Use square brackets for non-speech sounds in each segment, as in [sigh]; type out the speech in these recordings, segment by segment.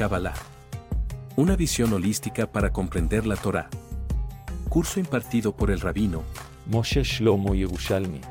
Kabbalah. Una visión holística para comprender la Torá. Curso impartido por el rabino Moshe Shlomo Yerushalmi.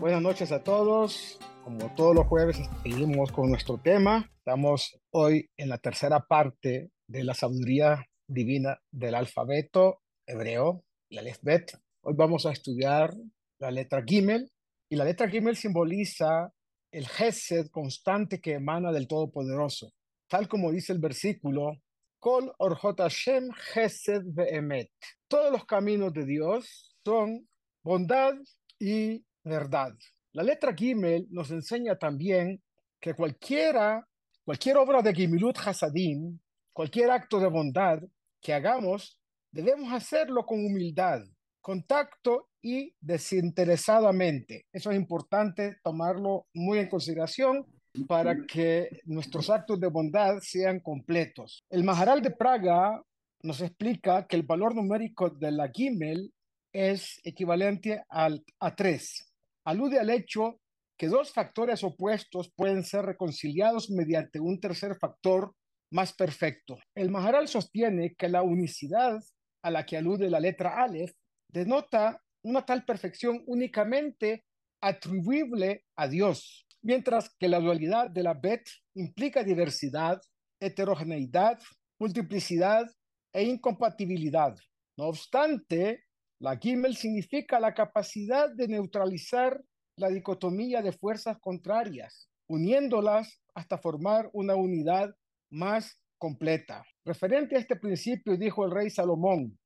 Buenas noches a todos. Como todos los jueves seguimos con nuestro tema. Estamos hoy en la tercera parte de la sabiduría divina del alfabeto hebreo, la Alefbet. Hoy vamos a estudiar la letra Gimel y la letra Gimel simboliza el Gesed constante que emana del Todopoderoso. Tal como dice el versículo, Kol Orjot Hashem Gesed Ve'emet. Todos los caminos de Dios son bondad y verdad. La letra Gimel nos enseña también que cualquiera, cualquier obra de Gimilut Hasadim, cualquier acto de bondad que hagamos, debemos hacerlo con humildad, contacto y desinteresadamente. Eso es importante tomarlo muy en consideración para que nuestros actos de bondad sean completos. El Maharal de Praga nos explica que el valor numérico de la Gimel es equivalente al, a 3. Alude al hecho que dos factores opuestos pueden ser reconciliados mediante un tercer factor más perfecto. El Maharal sostiene que la unicidad a la que alude la letra Aleph denota una tal perfección únicamente atribuible a Dios, mientras que la dualidad de la Bet implica diversidad, heterogeneidad, multiplicidad e incompatibilidad. No obstante, la Gimel significa la capacidad de neutralizar la dicotomía de fuerzas contrarias, uniéndolas hasta formar una unidad más completa. Referente a este principio, dijo el rey Salomón,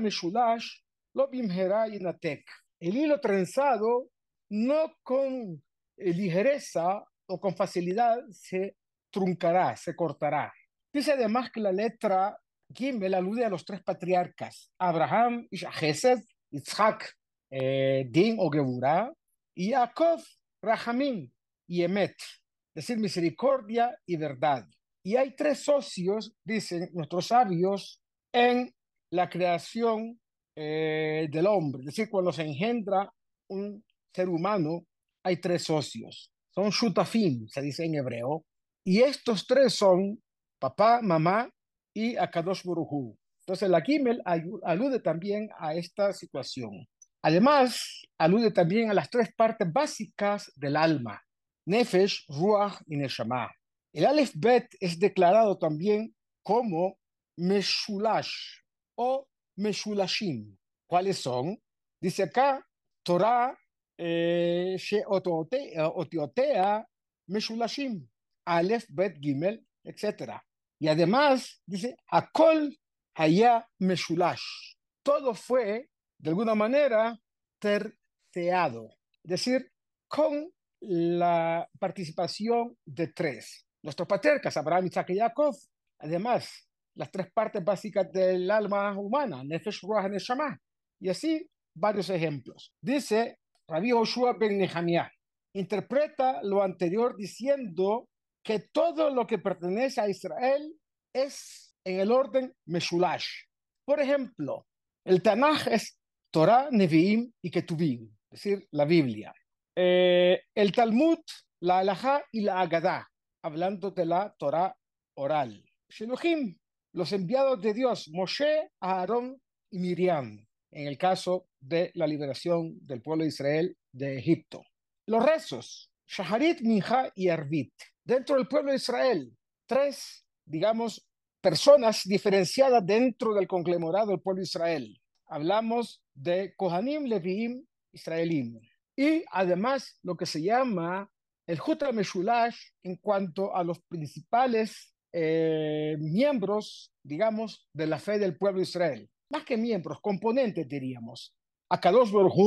Meshulash el hilo trenzado no con ligereza o con facilidad se truncará, se cortará. Dice además que la letra Gimel alude a los tres patriarcas, Abraham, Gesed, Isaac, eh, Din o Geburah, y Jacob, Rahamim y Emet, es decir, misericordia y verdad. Y hay tres socios, dicen nuestros sabios, en la creación eh, del hombre. Es decir, cuando se engendra un ser humano, hay tres socios. Son shutafim, se dice en hebreo. Y estos tres son papá, mamá y Akadosh Buruhu. Entonces, la Gimel alude también a esta situación. Además, alude también a las tres partes básicas del alma, Nefesh, Ruach y Neshama. El Aleph Bet es declarado también como Meshulash o Meshulashim. ¿Cuáles son? Dice acá, Torah, Aleph, Bet, Gimel, etc. Y además dice, Akol Haya Meshulash. Todo fue, de alguna manera, terceado. Es decir, con la participación de tres. Nuestros patriarcas, Abraham, Isaac y Jacob, además, las tres partes básicas del alma humana, Nefesh, Ruach, Neshama. Y así, varios ejemplos. Dice Rabbi Joshua ben Nehemiah, interpreta lo anterior diciendo que todo lo que pertenece a Israel es en el orden Meshulash. Por ejemplo, el Tanaj es Torah, Nevi'im y Ketuvim, es decir, la Biblia. Eh, el Talmud, la Alajá y la Agadá, hablando de la Torah oral. Shelohim, los enviados de Dios, Moshe, Aarón y Miriam, en el caso de la liberación del pueblo de Israel de Egipto. Los rezos, Shaharit, Minha y Arvit. Dentro del pueblo de Israel, tres, digamos, personas diferenciadas dentro del conglomerado del pueblo de Israel. Hablamos de Kohanim, Leviim, Israelim. Y además lo que se llama el Jutra Meshulash en cuanto a los principales eh, miembros, digamos, de la fe del pueblo de Israel. Más que miembros, componentes, diríamos. Akadosh Baruj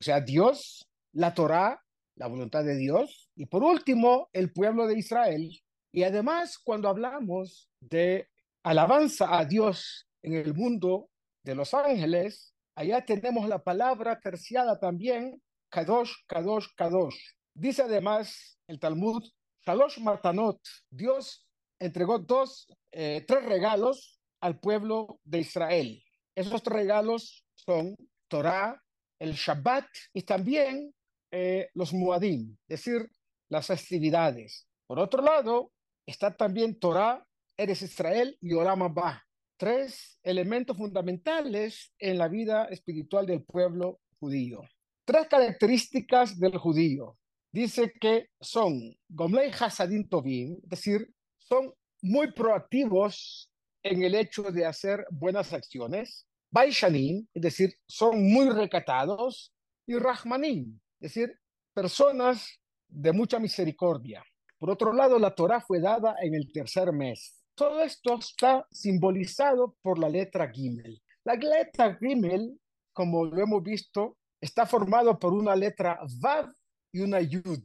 o sea, Dios, la Torah, la voluntad de Dios, y por último, el pueblo de Israel. Y además, cuando hablamos de alabanza a Dios en el mundo de los ángeles, allá tenemos la palabra terciada también, Kadosh, Kadosh, Kadosh. Dice además el Talmud, Shalosh Martanot, Dios entregó dos, eh, tres regalos al pueblo de Israel. Esos tres regalos son Torah, el Shabbat y también eh, los Muadim, es decir, las festividades. Por otro lado, está también Torah, Eres Israel y Olam Abba, tres elementos fundamentales en la vida espiritual del pueblo judío. Tres características del judío. Dice que son Gomlei Hasadim Tovim, es decir, son muy proactivos en el hecho de hacer buenas acciones. Baishanim, es decir, son muy recatados. Y Rahmanim, es decir, personas de mucha misericordia. Por otro lado, la Torah fue dada en el tercer mes. Todo esto está simbolizado por la letra Gimel. La letra Gimel, como lo hemos visto, está formado por una letra Vav y una Yud.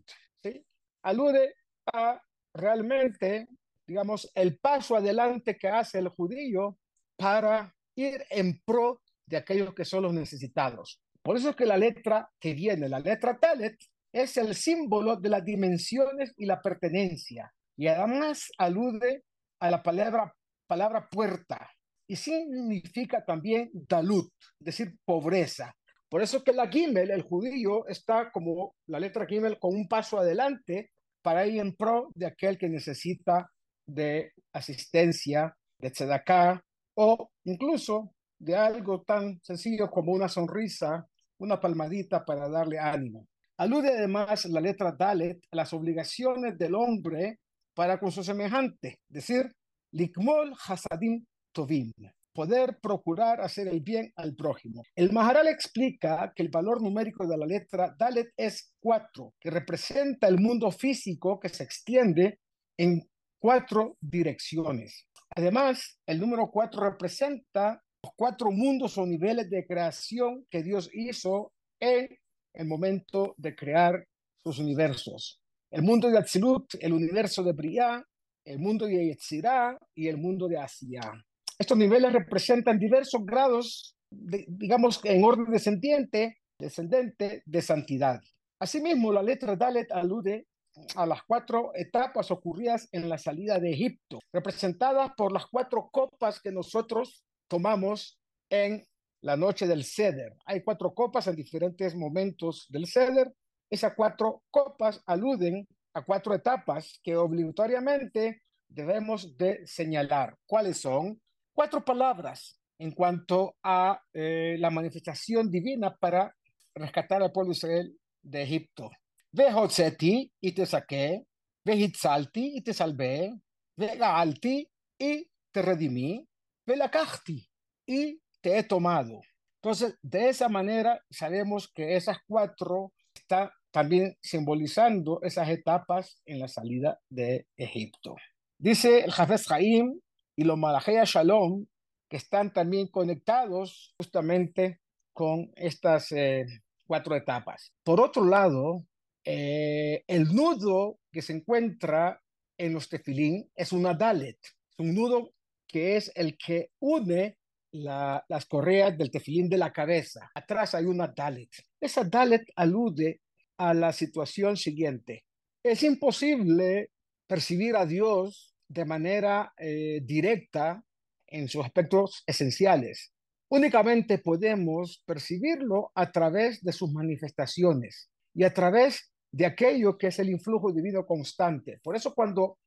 Alude a realmente, digamos, el paso adelante que hace el judío para ir en pro de aquellos que son los necesitados. Por eso es que la letra que viene, la letra Talet, es el símbolo de las dimensiones y la pertenencia. Y además alude a la palabra, palabra puerta y significa también dalut, es decir, pobreza. Por eso que la Gimel, el judío, está como la letra Gimel con un paso adelante para ir en pro de aquel que necesita de asistencia, de tzedakah o incluso de algo tan sencillo como una sonrisa, una palmadita para darle ánimo. Alude además la letra Dalet a las obligaciones del hombre para con su semejante, decir, likmol hasadim tovim, poder procurar hacer el bien al prójimo. El Maharal explica que el valor numérico de la letra Dalet es cuatro, que representa el mundo físico que se extiende en cuatro direcciones. Además, el número cuatro representa los cuatro mundos o niveles de creación que Dios hizo en el momento de crear sus universos el mundo de Atzilut, el universo de Briah, el mundo de Yetzirah y el mundo de Asia. Estos niveles representan diversos grados, digamos, en orden descendiente, descendente de santidad. Asimismo, la letra Dalet alude a las cuatro etapas ocurridas en la salida de Egipto, representadas por las cuatro copas que nosotros tomamos en la noche del Seder. Hay cuatro copas en diferentes momentos del Seder esas cuatro copas aluden a cuatro etapas que obligatoriamente debemos de señalar. ¿Cuáles son? Cuatro palabras en cuanto a eh, la manifestación divina para rescatar al pueblo de Israel de Egipto. Vehotzeti y te saqué, vehitzalti y te salvé, vegaalti y te redimí, velakachti y te he tomado. Entonces, de esa manera sabemos que esas cuatro está también simbolizando esas etapas en la salida de Egipto. Dice el Jafes Jaim y los Malachea Shalom, que están también conectados justamente con estas eh, cuatro etapas. Por otro lado, eh, el nudo que se encuentra en los tefilín es una dalet, es un nudo que es el que une las correas del tefilín de la cabeza. Atrás hay una dalet. Esa dalet alude a la situación siguiente. Es imposible percibir a Dios de manera eh, directa en sus aspectos esenciales. Únicamente podemos percibirlo a través de sus manifestaciones y a través de aquello que es el influjo divino constante. Por eso cuando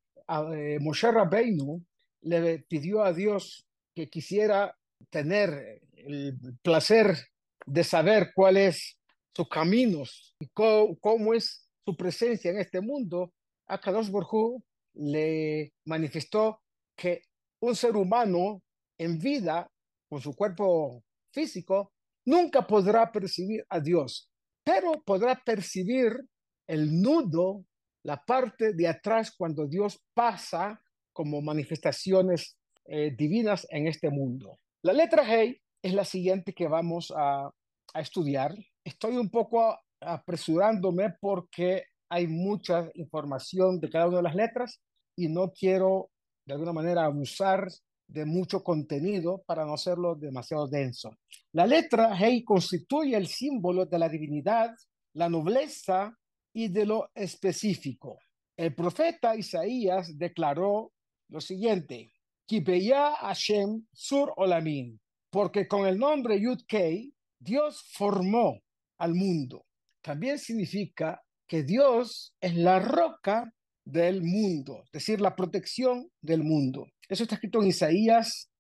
eh, Moshe Rabbeinu le pidió a Dios que quisiera tener el placer de saber cuál es sus caminos y cómo, es su presencia en este mundo, a Kadosh Borjú le manifestó que un ser humano en vida, con su cuerpo físico, nunca podrá percibir a Dios, pero podrá percibir el nudo, la parte de atrás cuando Dios pasa como manifestaciones eh, divinas en este mundo. La letra Hey es la siguiente que vamos a, estudiar. Estoy un poco apresurándome porque hay mucha información de cada una de las letras y no quiero de alguna manera abusar de mucho contenido para no hacerlo demasiado denso. La letra Hey constituye el símbolo de la divinidad, la nobleza y de lo específico. El profeta Isaías declaró lo siguiente: Kibeya Hashem Sur Olamin, porque con el nombre Yud Kei, Dios formó al mundo. También significa que Dios es la roca del mundo, es decir, la protección del mundo. Eso está escrito en Isaías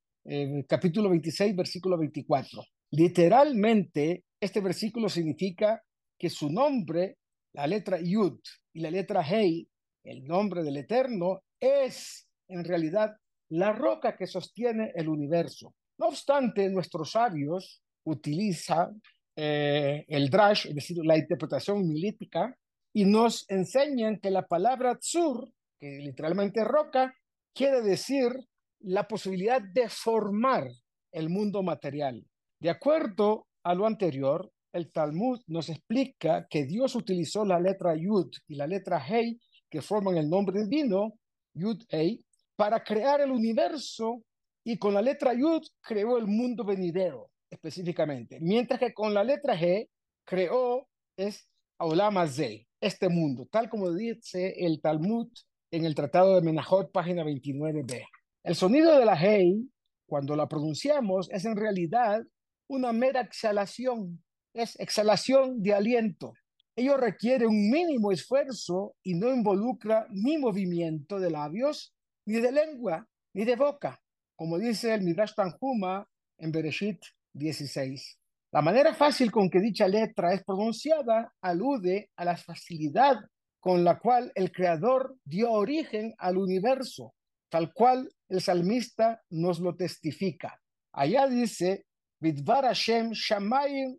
capítulo 26, versículo 24. Literalmente, este versículo significa que su nombre, la letra Yud y la letra Hei, el nombre del Eterno, es en realidad la roca que sostiene el universo. No obstante, nuestros sabios utilizan eh, el drash, es decir, la interpretación milítica, y nos enseñan que la palabra tzur, que literalmente roca, quiere decir la posibilidad de formar el mundo material. De acuerdo a lo anterior, el Talmud nos explica que Dios utilizó la letra Yud y la letra Hei, que forman el nombre divino, Yud Hei, para crear el universo y con la letra Yud creó el mundo venidero específicamente, mientras que con la letra G creó es Aulamazé, este mundo, tal como dice el Talmud en el Tratado de Menajot, página 29b. El sonido de la Hei, cuando la pronunciamos, es en realidad una mera exhalación, es exhalación de aliento. Ello requiere un mínimo esfuerzo y no involucra ni movimiento de labios, ni de lengua, ni de boca, como dice el Midrash Tanjuma en Bereshit 16. La manera fácil con que dicha letra es pronunciada alude a la facilidad con la cual el Creador dio origen al universo, tal cual el salmista nos lo testifica. Allá dice, Vidvar Hashem shamayim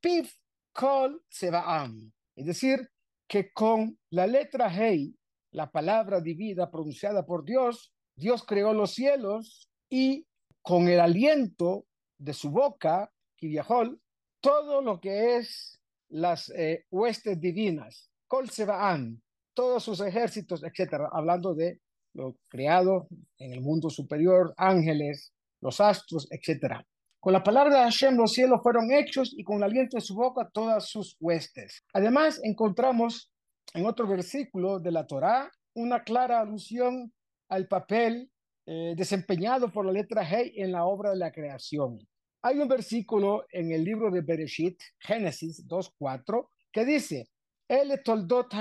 piv kol. Es decir, que con la letra Hei, la palabra divina pronunciada por Dios, Dios creó los cielos y con el aliento de su boca, viajó todo lo que es las eh, huestes divinas, Kol Sebaán, todos sus ejércitos, etcétera, hablando de lo creado en el mundo superior, ángeles, los astros, etcétera. Con la palabra de Hashem los cielos fueron hechos y con el aliento de su boca todas sus huestes. Además, encontramos en otro versículo de la Torá una clara alusión al papel eh, desempeñado por la letra Hey en la obra de la creación. Hay un versículo en el libro de Bereshit, Génesis 2.4, que dice, El toldot.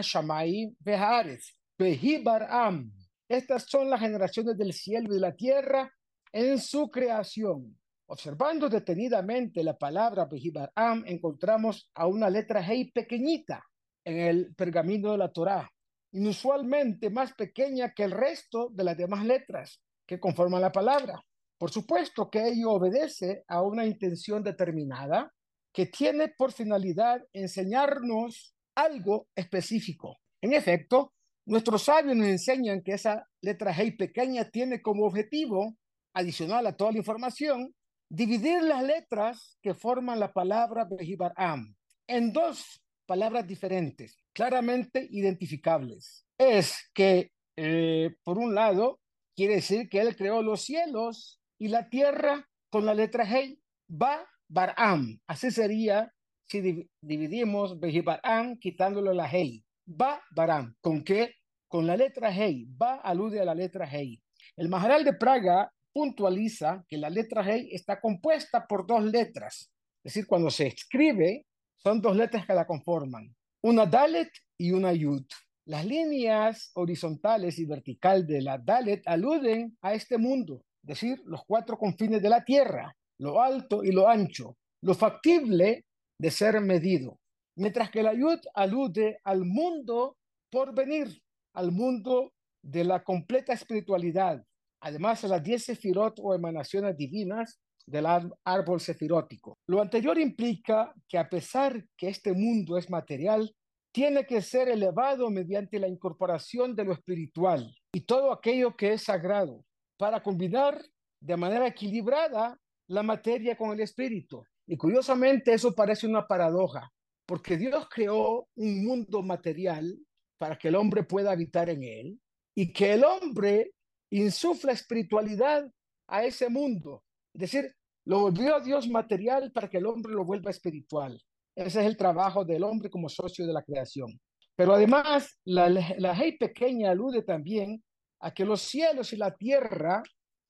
Estas son las generaciones del cielo y de la tierra en su creación. Observando detenidamente la palabra am, encontramos a una letra Hey pequeñita en el pergamino de la Torá, inusualmente más pequeña que el resto de las demás letras que conforman la palabra. Por supuesto que ello obedece a una intención determinada que tiene por finalidad enseñarnos algo específico. En efecto, nuestros sabios nos enseñan que esa letra G pequeña tiene como objetivo, adicional a toda la información, dividir las letras que forman la palabra Am en dos palabras diferentes, claramente identificables. Es que, eh, por un lado, quiere decir que él creó los cielos y la tierra con la letra Hei, Ba Baram. Así sería si dividimos Bejibaram quitándole la Hei. Ba Baram. ¿Con qué? Con la letra Hei. Ba alude a la letra Hei. El Maharal de Praga puntualiza que la letra Hei está compuesta por dos letras. Es decir, cuando se escribe, son dos letras que la conforman. Una Dalet y una Yud. Las líneas horizontales y vertical de la Dalet aluden a este mundo, es decir, los cuatro confines de la tierra, lo alto y lo ancho, lo factible de ser medido, mientras que la Yud alude al mundo por venir, al mundo de la completa espiritualidad, además a las diez sefirot o emanaciones divinas del árbol sefirótico. Lo anterior implica que a pesar que este mundo es material, tiene que ser elevado mediante la incorporación de lo espiritual y todo aquello que es sagrado para combinar de manera equilibrada la materia con el espíritu. Y curiosamente eso parece una paradoja, porque Dios creó un mundo material para que el hombre pueda habitar en él y que el hombre insufla espiritualidad a ese mundo. Es decir, lo volvió a Dios material para que el hombre lo vuelva espiritual. Ese es el trabajo del hombre como socio de la creación. Pero además, la, la ley pequeña alude también a que los cielos y la tierra,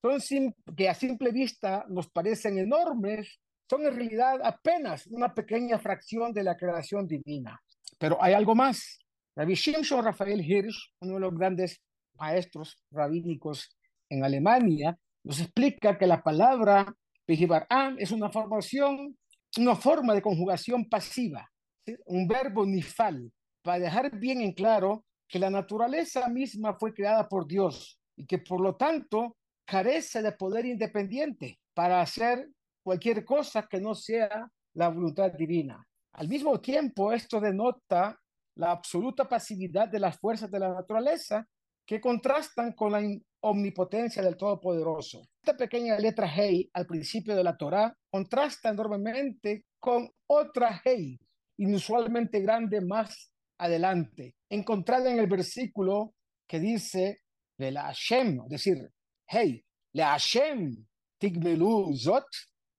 son que a simple vista nos parecen enormes, son en realidad apenas una pequeña fracción de la creación divina. Pero hay algo más. Rabbi Shimshon Rafael Hirsch, uno de los grandes maestros rabínicos en Alemania, nos explica que la palabra Behibaram es una formación, una forma de conjugación pasiva, un verbo nifal, para dejar bien en claro que la naturaleza misma fue creada por Dios y que por lo tanto carece de poder independiente para hacer cualquier cosa que no sea la voluntad divina. Al mismo tiempo, esto denota la absoluta pasividad de las fuerzas de la naturaleza que contrastan con la omnipotencia del Todopoderoso. Esta pequeña letra Hey al principio de la Torá contrasta enormemente con otra Hey, inusualmente grande más adelante, encontrada en el versículo que dice de la Hashem, es decir, Hey, la Hashem tigmelu zot,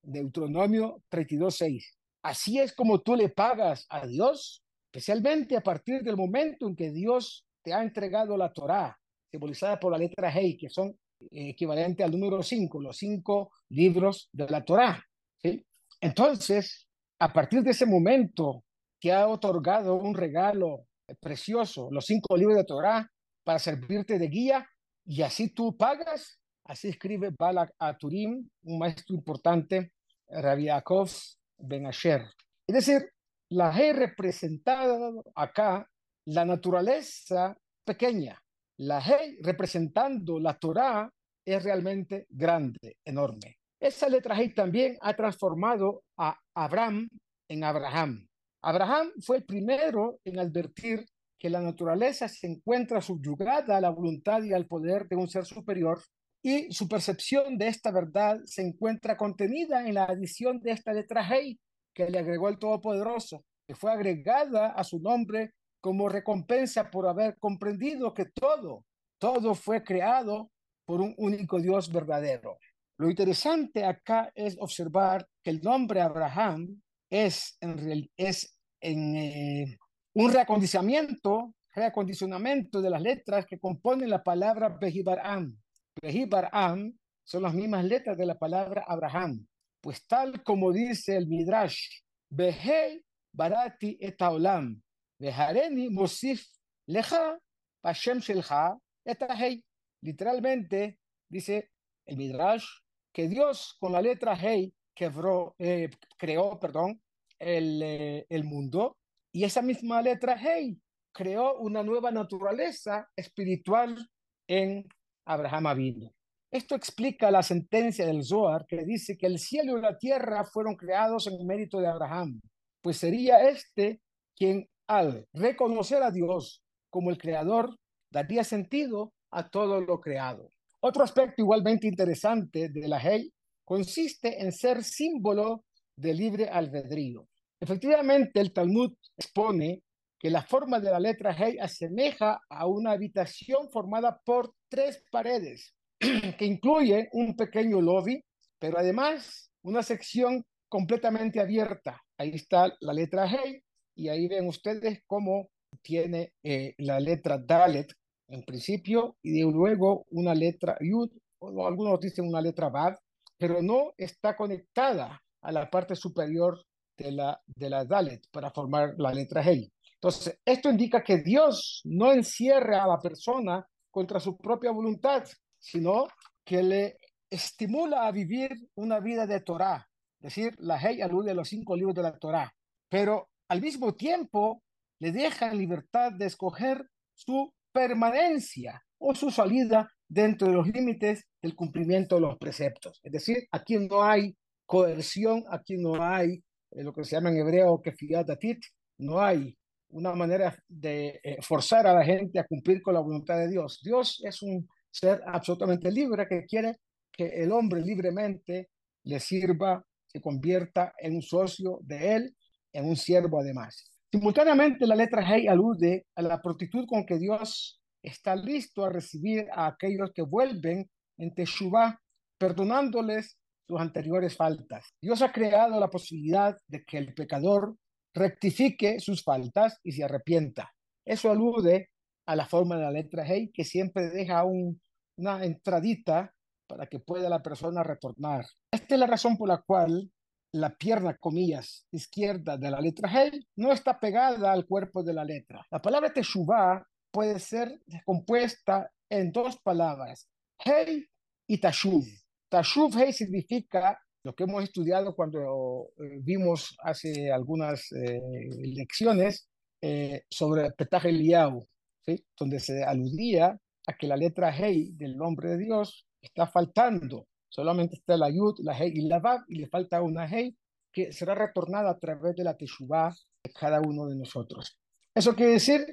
Deuteronomio 32.6. Así es como tú le pagas a Dios, especialmente a partir del momento en que Dios te ha entregado la Torá, simbolizada por la letra Hey, que son eh, equivalentes al número 5, los cinco libros de la Torá. ¿sí? Entonces, a partir de ese momento que ha otorgado un regalo precioso, los cinco libros de Torá, para servirte de guía, y así tú pagas, así escribe Balak Aturim, un maestro importante, Rabbi Yaakov Ben Asher. Es decir, la He representada acá la naturaleza pequeña, la He representando la Torá es realmente grande, enorme. Esa letra He también ha transformado a Abraham en Abraham. Abraham fue el primero en advertir que la naturaleza se encuentra subyugada a la voluntad y al poder de un ser superior y su percepción de esta verdad se encuentra contenida en la adición de esta letra Hey que le agregó el Todopoderoso, que fue agregada a su nombre como recompensa por haber comprendido que todo, todo fue creado por un único Dios verdadero. Lo interesante acá es observar que el nombre Abraham es en, es en eh, un reacondicionamiento, reacondicionamiento de las letras que componen la palabra Behibaram. Behibaram son las mismas letras de la palabra Abraham. Pues tal como dice el Midrash, Behei barati etaolam, behareni mosif leja, pashem shelcha, hei. Literalmente dice el Midrash que Dios con la letra Hei quebró, eh, creó perdón, el, eh, el mundo y esa misma letra Hei creó una nueva naturaleza espiritual en Abraham Avinu. Esto explica la sentencia del Zohar que dice que el cielo y la tierra fueron creados en mérito de Abraham, pues sería este quien al reconocer a Dios como el creador daría sentido a todo lo creado. Otro aspecto igualmente interesante de la Hei consiste en ser símbolo de libre albedrío. Efectivamente, el Talmud expone que la forma de la letra Hei asemeja a una habitación formada por tres paredes, [clears throat] que incluye un pequeño lobby, pero además una sección completamente abierta. Ahí está la letra Hei y ahí ven ustedes cómo tiene eh, la letra Dalet en principio y luego una letra Yud, o algunos dicen una letra Bad, pero no está conectada a la parte superior de la, de la Dalet para formar la letra Hei. Entonces, esto indica que Dios no encierra a la persona contra su propia voluntad, sino que le estimula a vivir una vida de Torah. Es decir, la Hei alude a los cinco libros de la Torah, pero al mismo tiempo le deja libertad de escoger su permanencia o su salida dentro de los límites del cumplimiento de los preceptos. Es decir, aquí no hay coerción, aquí no hay eh, lo que se llama en hebreo que datit, no hay una manera de eh, forzar a la gente a cumplir con la voluntad de Dios. Dios es un ser absolutamente libre que quiere que el hombre libremente le sirva, se convierta en un socio de él, en un siervo además. Simultáneamente, la letra Hey alude a la prontitud con que Dios está listo a recibir a aquellos que vuelven en Teshuvah, perdonándoles sus anteriores faltas. Dios ha creado la posibilidad de que el pecador rectifique sus faltas y se arrepienta. Eso alude a la forma de la letra Hey, que siempre deja una entradita para que pueda la persona retornar. Esta es la razón por la cual la pierna, comillas, izquierda de la letra Hey no está pegada al cuerpo de la letra. La palabra Teshuvah puede ser compuesta en dos palabras, Hey y Tashuv. Tashuv Hey significa lo que hemos estudiado cuando eh, vimos hace algunas eh, lecciones eh, sobre Petah Eliyahu, ¿sí? donde se aludía a que la letra Hey del nombre de Dios está faltando. Solamente está la Yud, la Hey y la Vav, y le falta una Hey que será retornada a través de la Teshuvah de cada uno de nosotros. Eso quiere decir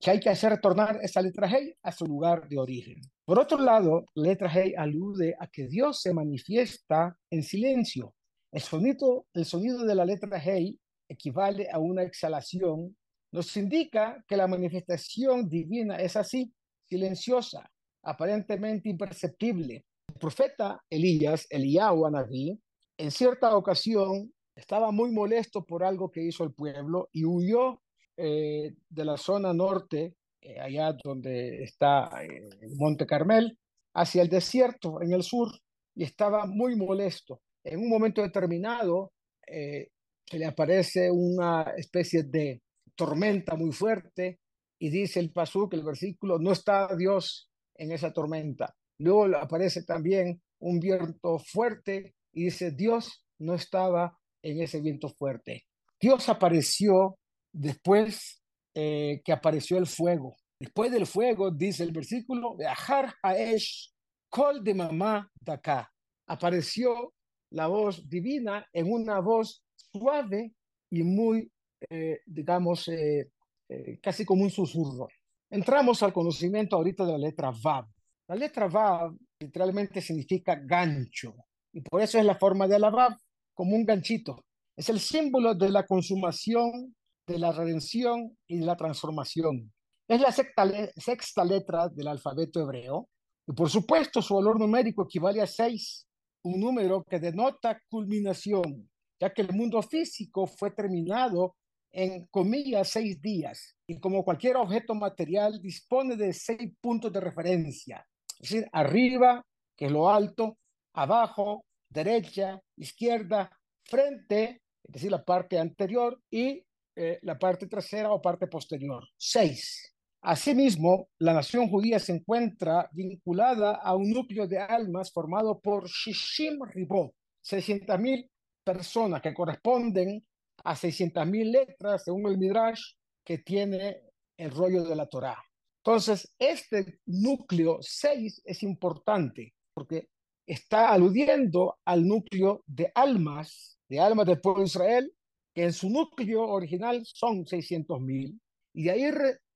que hay que hacer retornar esa letra Hey a su lugar de origen. Por otro lado, la letra Hey alude a que Dios se manifiesta en silencio. El sonido, el sonido de la letra Hey equivale a una exhalación. Nos indica que la manifestación divina es así, silenciosa, aparentemente imperceptible. El profeta Elías, Eliyahu Anabí, en cierta ocasión estaba muy molesto por algo que hizo el pueblo y huyó eh, de la zona norte, eh, allá donde está eh, Monte Carmel, hacia el desierto en el sur y estaba muy molesto. En un momento determinado le aparece una especie de tormenta muy fuerte y dice el que el versículo, no está Dios en esa tormenta. Luego aparece también un viento fuerte y dice, Dios no estaba en ese viento fuerte. Dios apareció después eh, que apareció el fuego. Después del fuego, dice el versículo, Ajar Aesh, Kol de mamá de acá. Apareció la voz divina en una voz suave y muy, eh, digamos, eh, casi como un susurro. Entramos al conocimiento ahorita de la letra Vav. La letra Vav literalmente significa gancho y por eso es la forma de la Vav, como un ganchito. Es el símbolo de la consumación de la redención y de la transformación. Es la sexta, letra del alfabeto hebreo y por supuesto su valor numérico equivale a seis, un número que denota culminación, ya que el mundo físico fue terminado en comillas seis días y como cualquier objeto material dispone de seis puntos de referencia, es decir, arriba, que es lo alto, abajo, derecha, izquierda, frente, es decir, la parte anterior y eh, la parte trasera o parte posterior. Seis. Asimismo, la nación judía se encuentra vinculada a un núcleo de almas formado por Shishim Ribot, 600.000 personas que corresponden a 600.000 letras según el Midrash que tiene el rollo de la Torá. Entonces, este núcleo 6 es importante porque está aludiendo al núcleo de almas, de almas del pueblo de Israel, que en su núcleo original son 600 mil, y de ahí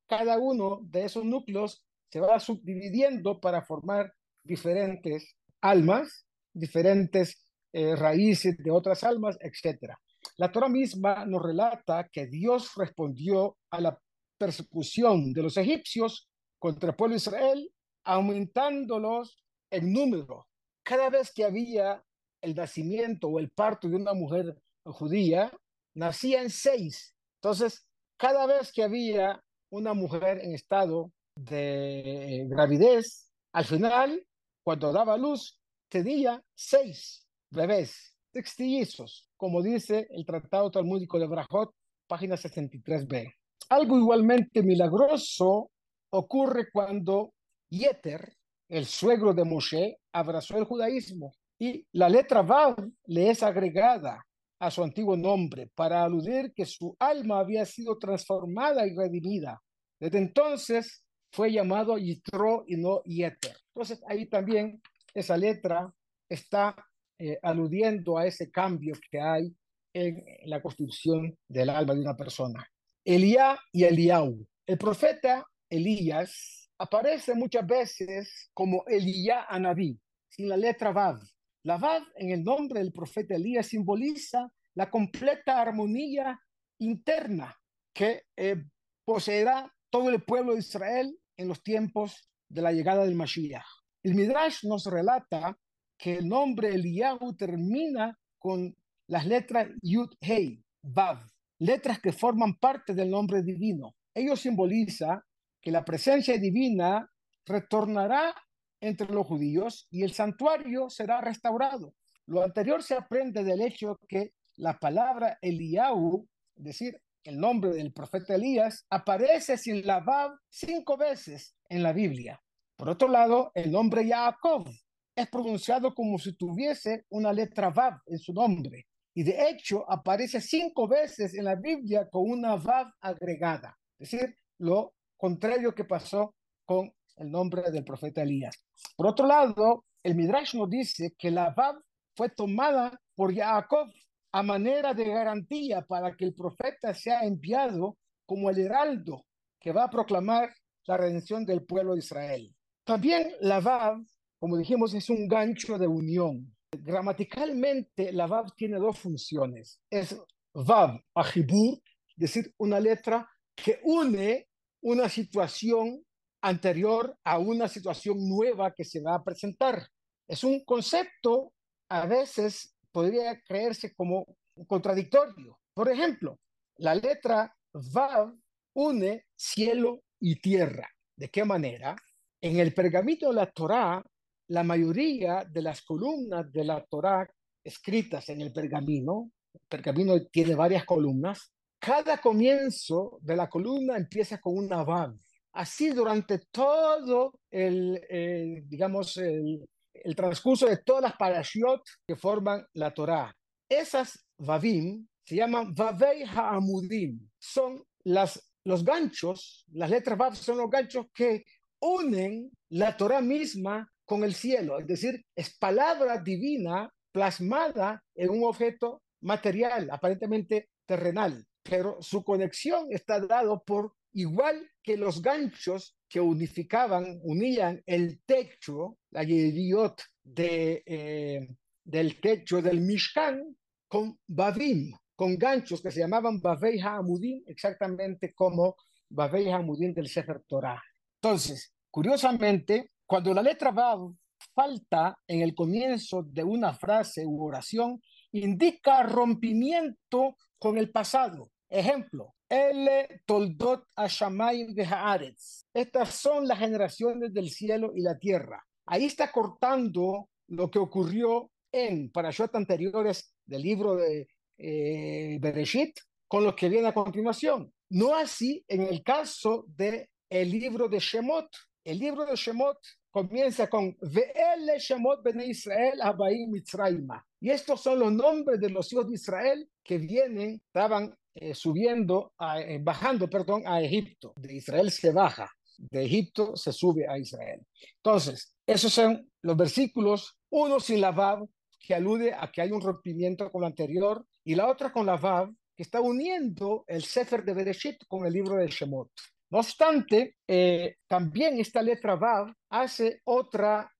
cada uno de esos núcleos se va subdividiendo para formar diferentes almas, diferentes eh, raíces de otras almas, etc. La Torah misma nos relata que Dios respondió a la persecución de los egipcios contra el pueblo de Israel, aumentándolos en número. Cada vez que había el nacimiento o el parto de una mujer judía, nacía en seis. Entonces, cada vez que había una mujer en estado de gravidez, al final, cuando daba luz, tenía seis bebés, sextillizos, como dice el Tratado Talmúdico de Brajot, página 63b. Algo igualmente milagroso ocurre cuando Yeter, el suegro de Moshe, abrazó el judaísmo y la letra Vav le es agregada a su antiguo nombre para aludir que su alma había sido transformada y redimida. Desde entonces fue llamado Yitro y no Yeter. Entonces ahí también esa letra está eh, aludiendo a ese cambio que hay en la constitución del alma de una persona. Elías y Eliau. El profeta Elías aparece muchas veces como Elías Anabí, sin la letra Vav. La Vav en el nombre del profeta Elías simboliza la completa armonía interna que eh, poseerá todo el pueblo de Israel en los tiempos de la llegada del Mashiach. El Midrash nos relata que el nombre Eliyahu termina con las letras Yud Hei, Vav, letras que forman parte del nombre divino. Ello simboliza que la presencia divina retornará entre los judíos y el santuario será restaurado. Lo anterior se aprende del hecho que la palabra Eliyahu, es decir, el nombre del profeta Elías, aparece sin la Vav cinco veces en la Biblia. Por otro lado, el nombre Jacob es pronunciado como si tuviese una letra Vav en su nombre. Y de hecho aparece cinco veces en la Biblia con una Vav agregada. Es decir, lo contrario que pasó con el nombre del profeta Elías. Por otro lado, el Midrash nos dice que la Vav fue tomada por Jacob a manera de garantía para que el profeta sea enviado como el heraldo que va a proclamar la redención del pueblo de Israel. También la Vav, como dijimos, es un gancho de unión. Gramaticalmente, la Vav tiene dos funciones. Es Vav Ajibur, decir, una letra que une una situación anterior a una situación nueva que se va a presentar. Es un concepto a veces podría creerse como contradictorio. Por ejemplo, la letra Vav une cielo y tierra. ¿De qué manera? En el pergamino de la Torá, la mayoría de las columnas de la Torá escritas en el pergamino, el pergamino tiene varias columnas, cada comienzo de la columna empieza con una Vav. Así durante todo el, eh, digamos, el, transcurso de todas las parashiot que forman la Torá. Esas vavim se llaman vavei ha'amudim. Son las, los ganchos, las letras vav son los ganchos que unen la Torá misma con el cielo. Es decir, es palabra divina plasmada en un objeto material, aparentemente terrenal. Pero su conexión está dado por igual que los ganchos que unificaban, unían el techo, la yediot eh, del techo del Mishkan con Bavim, con ganchos que se llamaban Bavei Ha'amudim, exactamente como Bavei Ha'amudim del Sefer Torah. Entonces, curiosamente, cuando la letra Vav falta en el comienzo de una frase u oración, indica rompimiento con el pasado. Ejemplo, el Toldot Ashamayim de Haaretz. Estas son las generaciones del cielo y la tierra. Ahí está cortando lo que ocurrió en parashot anteriores del libro de eh, Bereshit con lo que viene a continuación. No así en el caso de el libro de Shemot. El libro de Shemot comienza con Ve'ele Shemot Bene Israel Abaim Mitzrayma. Y estos son los nombres de los hijos de Israel que vienen, estaban eh, subiendo, eh, bajando, perdón, a Egipto. De Israel se baja, de Egipto se sube a Israel. Entonces, esos son los versículos, uno sin la Vav, que alude a que hay un rompimiento con lo anterior, y la otra con la Vav, que está uniendo el Sefer de Bereshit con el libro de Shemot. No obstante, eh, también esta letra Vav hace otra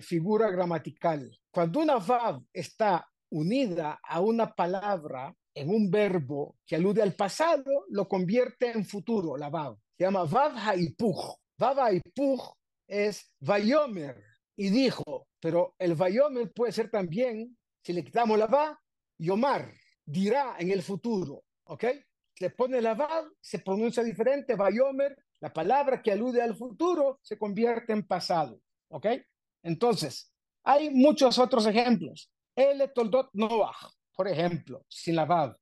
figura gramatical. Cuando una Vav está unida a una palabra en un verbo que alude al pasado, lo convierte en futuro, la vav. Se llama vav haipuch. Vav haipuch es vayomer. Y dijo, pero el vayomer puede ser también, si le quitamos la vav, yomar, dirá en el futuro. ¿Ok? Se pone la vav, se pronuncia diferente, vayomer, la palabra que alude al futuro se convierte en pasado. ¿Ok? Entonces, hay muchos otros ejemplos. El toldot Noach por ejemplo, sin la Vav.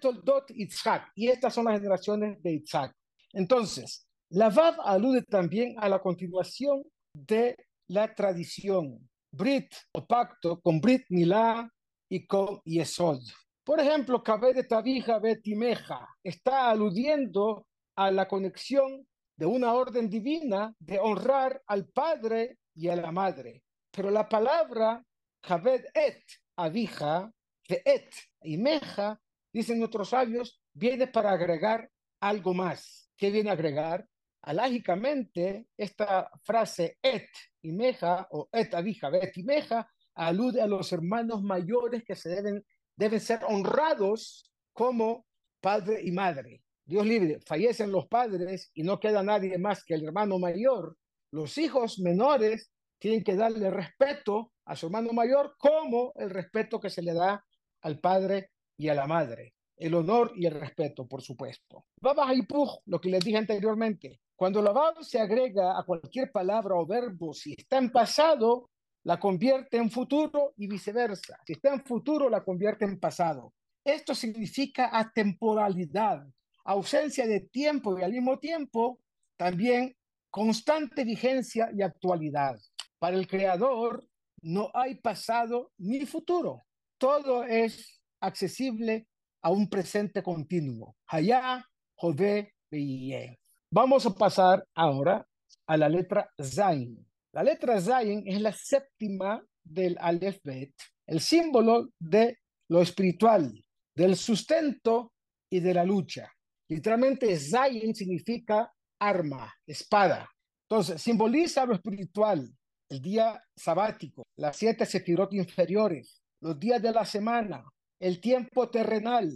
Toldot Itzhak, y estas son las generaciones de Itzhak. Entonces, la Vav alude también a la continuación de la tradición, Brit o pacto con Brit Milá y con Yesod. Por ejemplo, Kabed de Tabija Betimeja está aludiendo a la conexión de una orden divina de honrar al padre y a la madre. Pero la palabra Kabed et Abija et y Meja, dicen otros sabios, viene para agregar algo más. ¿Qué viene a agregar? Alágicamente, esta frase et y meja o et abija, et y meja alude a los hermanos mayores que se deben, deben ser honrados como padre y madre. Dios libre, fallecen los padres y no queda nadie más que el hermano mayor. Los hijos menores tienen que darle respeto a su hermano mayor como el respeto que se le da al padre y a la madre. El honor y el respeto, por supuesto. Baba Haipuj, lo que les dije anteriormente, cuando la baba se agrega a cualquier palabra o verbo, si está en pasado, la convierte en futuro y viceversa. Si está en futuro, la convierte en pasado. Esto significa atemporalidad, ausencia de tiempo y al mismo tiempo también constante vigencia y actualidad. Para el creador no hay pasado ni futuro. Todo es accesible a un presente continuo. Allá, Jové, Vamos a pasar ahora a la letra Zain. La letra Zain es la séptima del Aleph Bet, el símbolo de lo espiritual, del sustento y de la lucha. Literalmente Zain significa arma, espada. Entonces, simboliza lo espiritual, el día sabático, las siete sefirot inferiores, los días de la semana, el tiempo terrenal,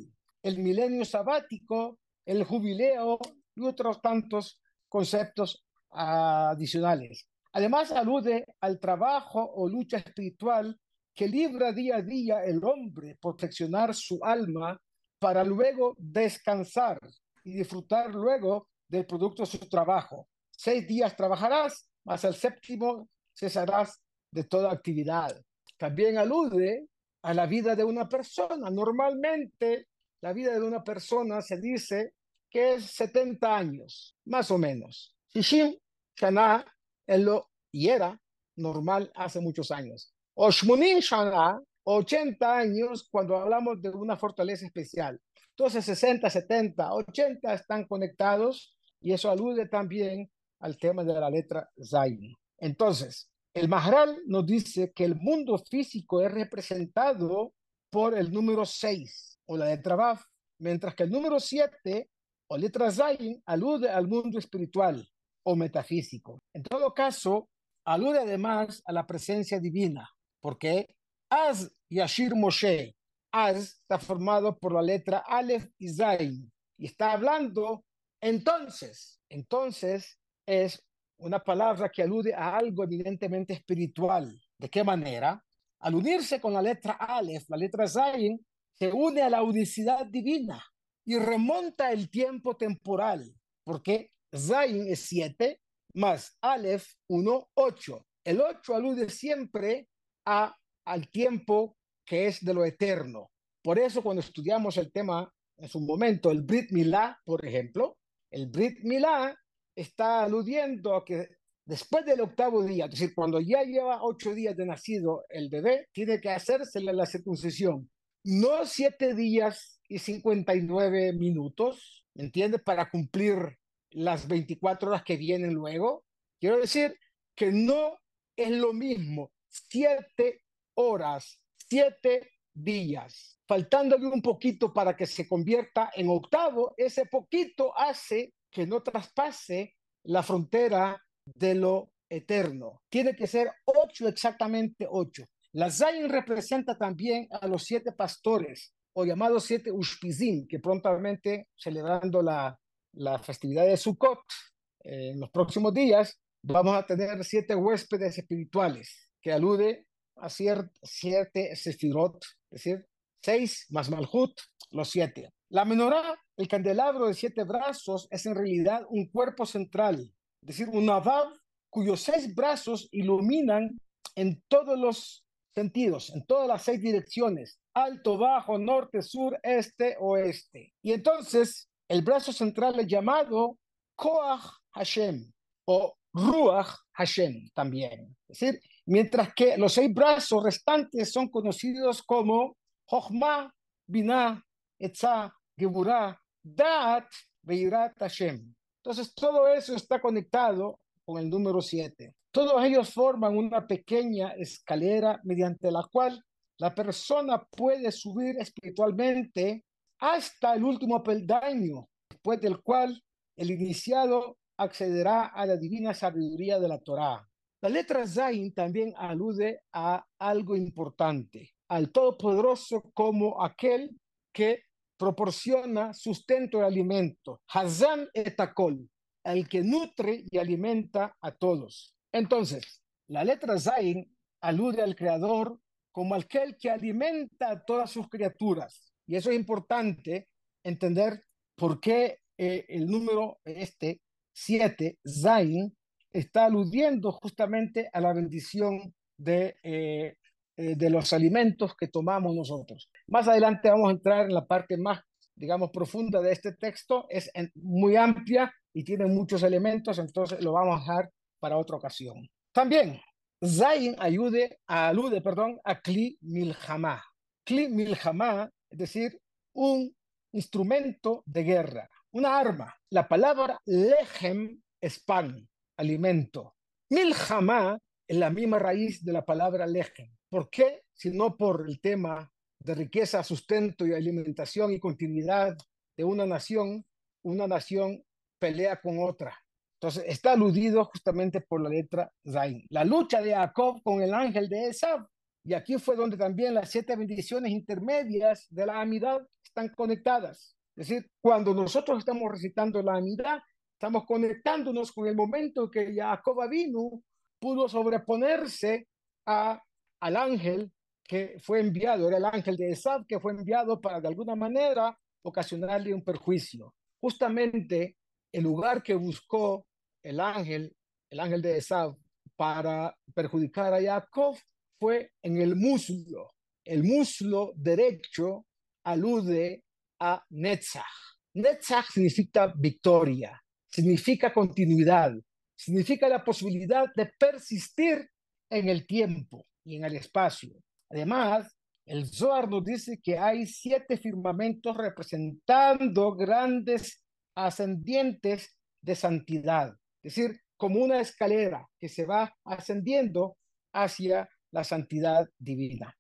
el milenio sabático, el jubileo y otros tantos conceptos adicionales. Además, alude al trabajo o lucha espiritual que libra día a día el hombre perfeccionar su alma para luego descansar y disfrutar luego del producto de su trabajo. Seis días trabajarás, más el séptimo cesarás de toda actividad. También alude a la vida de una persona. Normalmente la vida de una persona se dice que es 70 años, más o menos. Shishim Shana en lo y era normal hace muchos años. Oshmunin Shana, 80 años cuando hablamos de una fortaleza especial. Entonces 60, 70, 80 están conectados y eso alude también al tema de la letra Zayn. Entonces, el Mahral nos dice que el mundo físico es representado por el número 6 o la letra Baf, mientras que el número 7 o letra Zayn alude al mundo espiritual o metafísico. En todo caso, alude además a la presencia divina, porque Az Yashir Moshe, Az está formado por la letra Aleph y Zayn, y está hablando entonces, entonces es una palabra que alude a algo evidentemente espiritual. ¿De qué manera? Al unirse con la letra Aleph, la letra Zayin, se une a la unicidad divina y remonta el tiempo temporal, porque Zayin es 7 más Aleph 1, 8. El 8 alude siempre a, al tiempo que es de lo eterno. Por eso cuando estudiamos el tema en su momento, el Brit Milá, por ejemplo, el Brit Milá está aludiendo a que después del octavo día, es decir, cuando ya lleva ocho días de nacido el bebé, tiene que hacérsele la circuncisión. No siete días y 59 minutos, ¿me entiendes? Para cumplir las 24 horas que vienen luego. Quiero decir que no es lo mismo siete horas, siete días, faltándole un poquito para que se convierta en octavo, ese poquito hace que no traspase la frontera de lo eterno. Tiene que ser ocho, exactamente ocho. La Zayin representa también a los siete pastores, o llamados siete Ushpizim, que prontamente, celebrando la, la festividad de Sukkot, eh, en los próximos días, vamos a tener siete huéspedes espirituales, que alude a siete sefirot, es decir, seis más Malhut, los siete. La menorá, el candelabro de siete brazos, es en realidad un cuerpo central, es decir, un navav cuyos seis brazos iluminan en todos los sentidos, en todas las seis direcciones, alto, bajo, norte, sur, este, oeste. Y entonces el brazo central es llamado Koach Hashem o Ruach Hashem también. Es decir, mientras que los seis brazos restantes son conocidos como Jochma, Binah, Etzah, Geburah, Dat, Beirat Hashem. Entonces, todo eso está conectado con el número 7. Todos ellos forman una pequeña escalera mediante la cual la persona puede subir espiritualmente hasta el último peldaño, después del cual el iniciado accederá a la divina sabiduría de la Torá. La letra Zain también alude a algo importante, al Todopoderoso como aquel que proporciona sustento y alimento. Hazan etakol, el que nutre y alimenta a todos. Entonces, la letra Zain alude al Creador como aquel que alimenta a todas sus criaturas. Y eso es importante entender por qué eh, el número este, 7, Zain, está aludiendo justamente a la bendición de eh, eh, de los alimentos que tomamos nosotros. Más adelante vamos a entrar en la parte más, digamos, profunda de este texto. Es muy amplia y tiene muchos elementos, entonces lo vamos a dejar para otra ocasión. También, Zain ayude, alude perdón, a Kli Milhamá. Kli Milhamá, es decir, un instrumento de guerra, una arma. La palabra lehem es pan, alimento. Milhamá es la misma raíz de la palabra lehem. ¿Por qué? Si no por el tema de riqueza, sustento y alimentación y continuidad de una nación, una nación pelea con otra. Entonces está aludido justamente por la letra Zain. La lucha de Jacob con el ángel de Esab. Y aquí fue donde también las siete bendiciones intermedias de la amidad están conectadas. Es decir, cuando nosotros estamos recitando la amidad, estamos conectándonos con el momento en que Jacob vino, pudo sobreponerse a al ángel que fue enviado, era el ángel de Esab que fue enviado para de alguna manera ocasionarle un perjuicio. Justamente el lugar que buscó el ángel, el ángel de Esab, para perjudicar a Jacob fue en el muslo. El muslo derecho alude a Netzach. Netzach significa victoria, significa continuidad, significa la posibilidad de persistir en el tiempo y en el espacio. Además, el Zohar nos dice que hay siete firmamentos representando grandes ascendientes de santidad, es decir, como una escalera que se va ascendiendo hacia la santidad divina.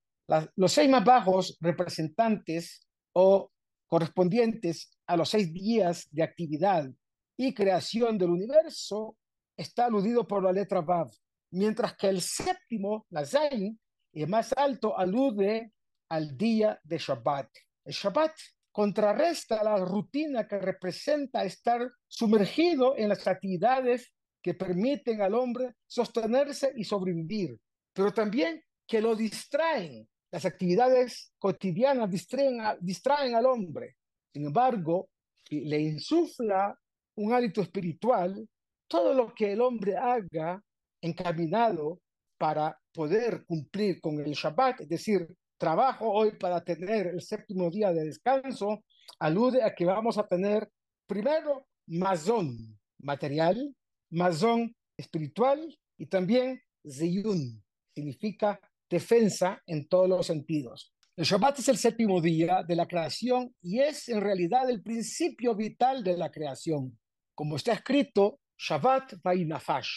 los seis más bajos representantes o correspondientes a los seis días de actividad y creación del universo está aludido por la letra Vav, mientras que el séptimo, la Zain, el más alto, alude al día de Shabbat. El Shabbat contrarresta la rutina que representa estar sumergido en las actividades que permiten al hombre sostenerse y sobrevivir, pero también que lo distraen. Las actividades cotidianas distraen, distraen al hombre. Sin embargo, le insufla un hábito espiritual, todo lo que el hombre haga encaminado para poder cumplir con el Shabbat, es decir, trabajo hoy para tener el séptimo día de descanso, alude a que vamos a tener primero mazón material, mazón espiritual y también ziyun, significa defensa en todos los sentidos. El Shabbat es el séptimo día de la creación y es en realidad el principio vital de la creación. Como está escrito, Shabbat Vainafash.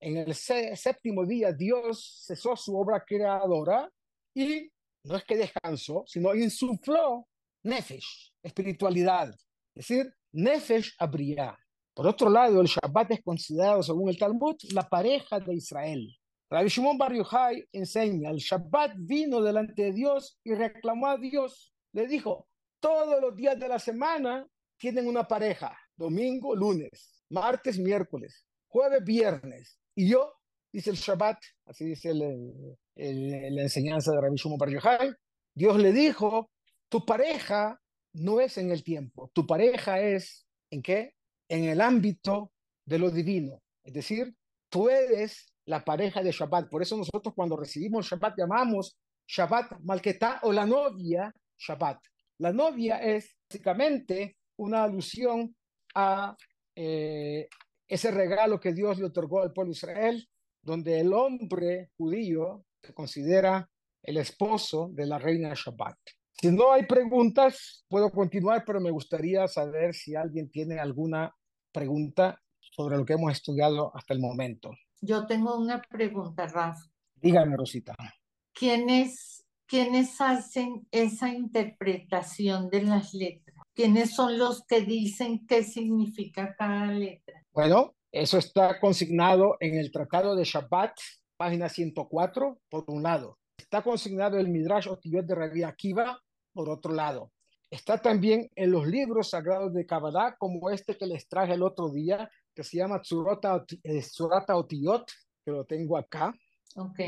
En el séptimo día Dios cesó su obra creadora y no es que descansó, sino insufló Nefesh, espiritualidad. Es decir, Nefesh habría. Por otro lado, el Shabbat es considerado, según el Talmud, la pareja de Israel. Rabbi Shimon Bar Yochai enseña, el Shabbat vino delante de Dios y reclamó a Dios. Le dijo, todos los días de la semana tienen una pareja, domingo, lunes, martes, miércoles, jueves, viernes. Y yo, dice el Shabbat, así dice la enseñanza de Rabbi Shimon Bar Yochai, Dios le dijo, tu pareja no es en el tiempo, tu pareja es ¿en qué? En el ámbito de lo divino. Es decir, tú eres la pareja de Shabbat. Por eso nosotros cuando recibimos Shabbat llamamos Shabbat Malketá o la novia Shabbat. La novia es básicamente una alusión a eh, ese regalo que Dios le otorgó al pueblo de Israel, donde el hombre judío se considera el esposo de la reina Shabbat. Si no hay preguntas, puedo continuar, pero me gustaría saber si alguien tiene alguna pregunta sobre lo que hemos estudiado hasta el momento. Yo tengo una pregunta, Rafa. Dígame, Rosita. ¿Quiénes, ¿Quiénes hacen esa interpretación de las letras? ¿Quiénes son los que dicen qué significa cada letra? Bueno, eso está consignado en el Tratado de Shabbat, página 104, por un lado. Está consignado el Midrash Otiyot de Rabbi Akiva, por otro lado. Está también en los libros sagrados de Kabbalah, como este que les traje el otro día, que se llama Tzurata, eh, Otiyot, que lo tengo acá. Ok.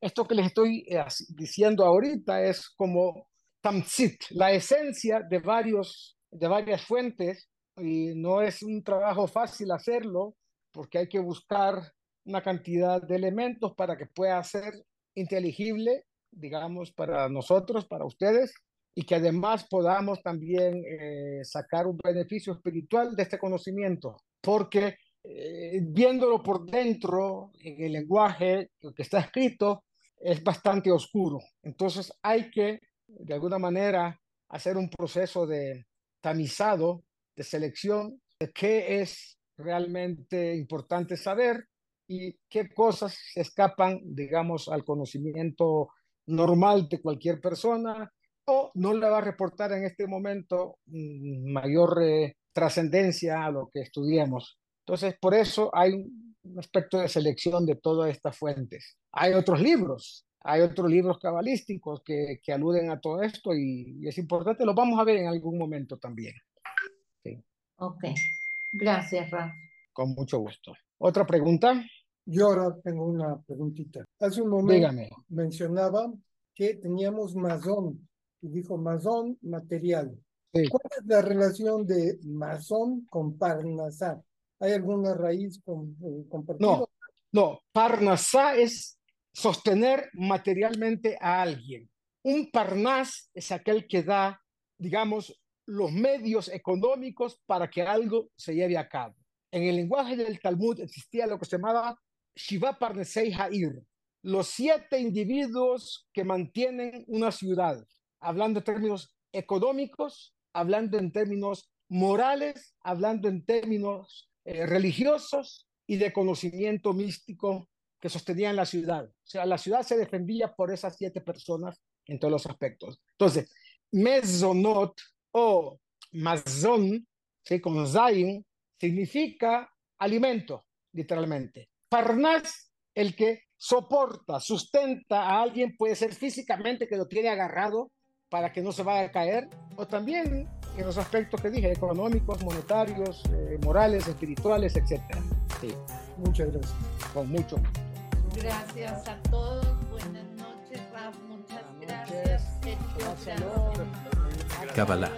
Esto que les estoy eh, diciendo ahorita es como tamzit, la esencia de, varios, de varias fuentes y no es un trabajo fácil hacerlo porque hay que buscar una cantidad de elementos para que pueda ser inteligible, digamos, para nosotros, para ustedes, y que además podamos también eh, sacar un beneficio espiritual de este conocimiento, porque eh, viéndolo por dentro, en el lenguaje que está escrito, es bastante oscuro. Entonces hay que, de alguna manera, hacer un proceso de tamizado, de selección, de qué es realmente importante saber y qué cosas escapan, digamos, al conocimiento normal de cualquier persona o no le va a reportar en este momento mm, mayor eh, trascendencia a lo que estudiemos. Entonces, por eso hay un aspecto de selección de todas estas fuentes. Hay otros libros, hay otros libros cabalísticos que, que aluden a todo esto y, y, es importante, los vamos a ver en algún momento también. Sí. Ok, gracias, Rafa. Con mucho gusto. ¿Otra pregunta? Yo ahora tengo una preguntita. Hace un momento Dígame. mencionaba que teníamos masón y dijo masón material. Sí. ¿Cuál es la relación de masón con parnasá? ¿Hay alguna raíz con, eh, compartida? No, no. Parnasá es sostener materialmente a alguien. Un parnas es aquel que da, digamos, los medios económicos para que algo se lleve a cabo. En el lenguaje del Talmud existía lo que se llamaba Shiva Parnesei Ha'ir, los siete individuos que mantienen una ciudad, hablando en términos económicos, hablando en términos morales, hablando en términos eh, religiosos y de conocimiento místico que sostenían la ciudad. O sea, la ciudad se defendía por esas siete personas en todos los aspectos. Entonces, mezonot o mazón, ¿sí? con significa alimento, literalmente. Parnas, el que soporta, sustenta a alguien, puede ser físicamente que lo tiene agarrado para que no se vaya a caer, o también en los aspectos que dije, económicos, monetarios, eh, morales, espirituales, etc. Sí. Muchas gracias. Con mucho gusto. Gracias a todos. Buenas noches, Raf. Muchas gracias. Kabbalah.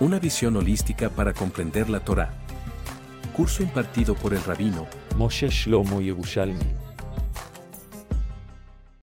Una visión holística para comprender la Torá. Curso impartido por el rabino Moshe Shlomo Yerushalmi.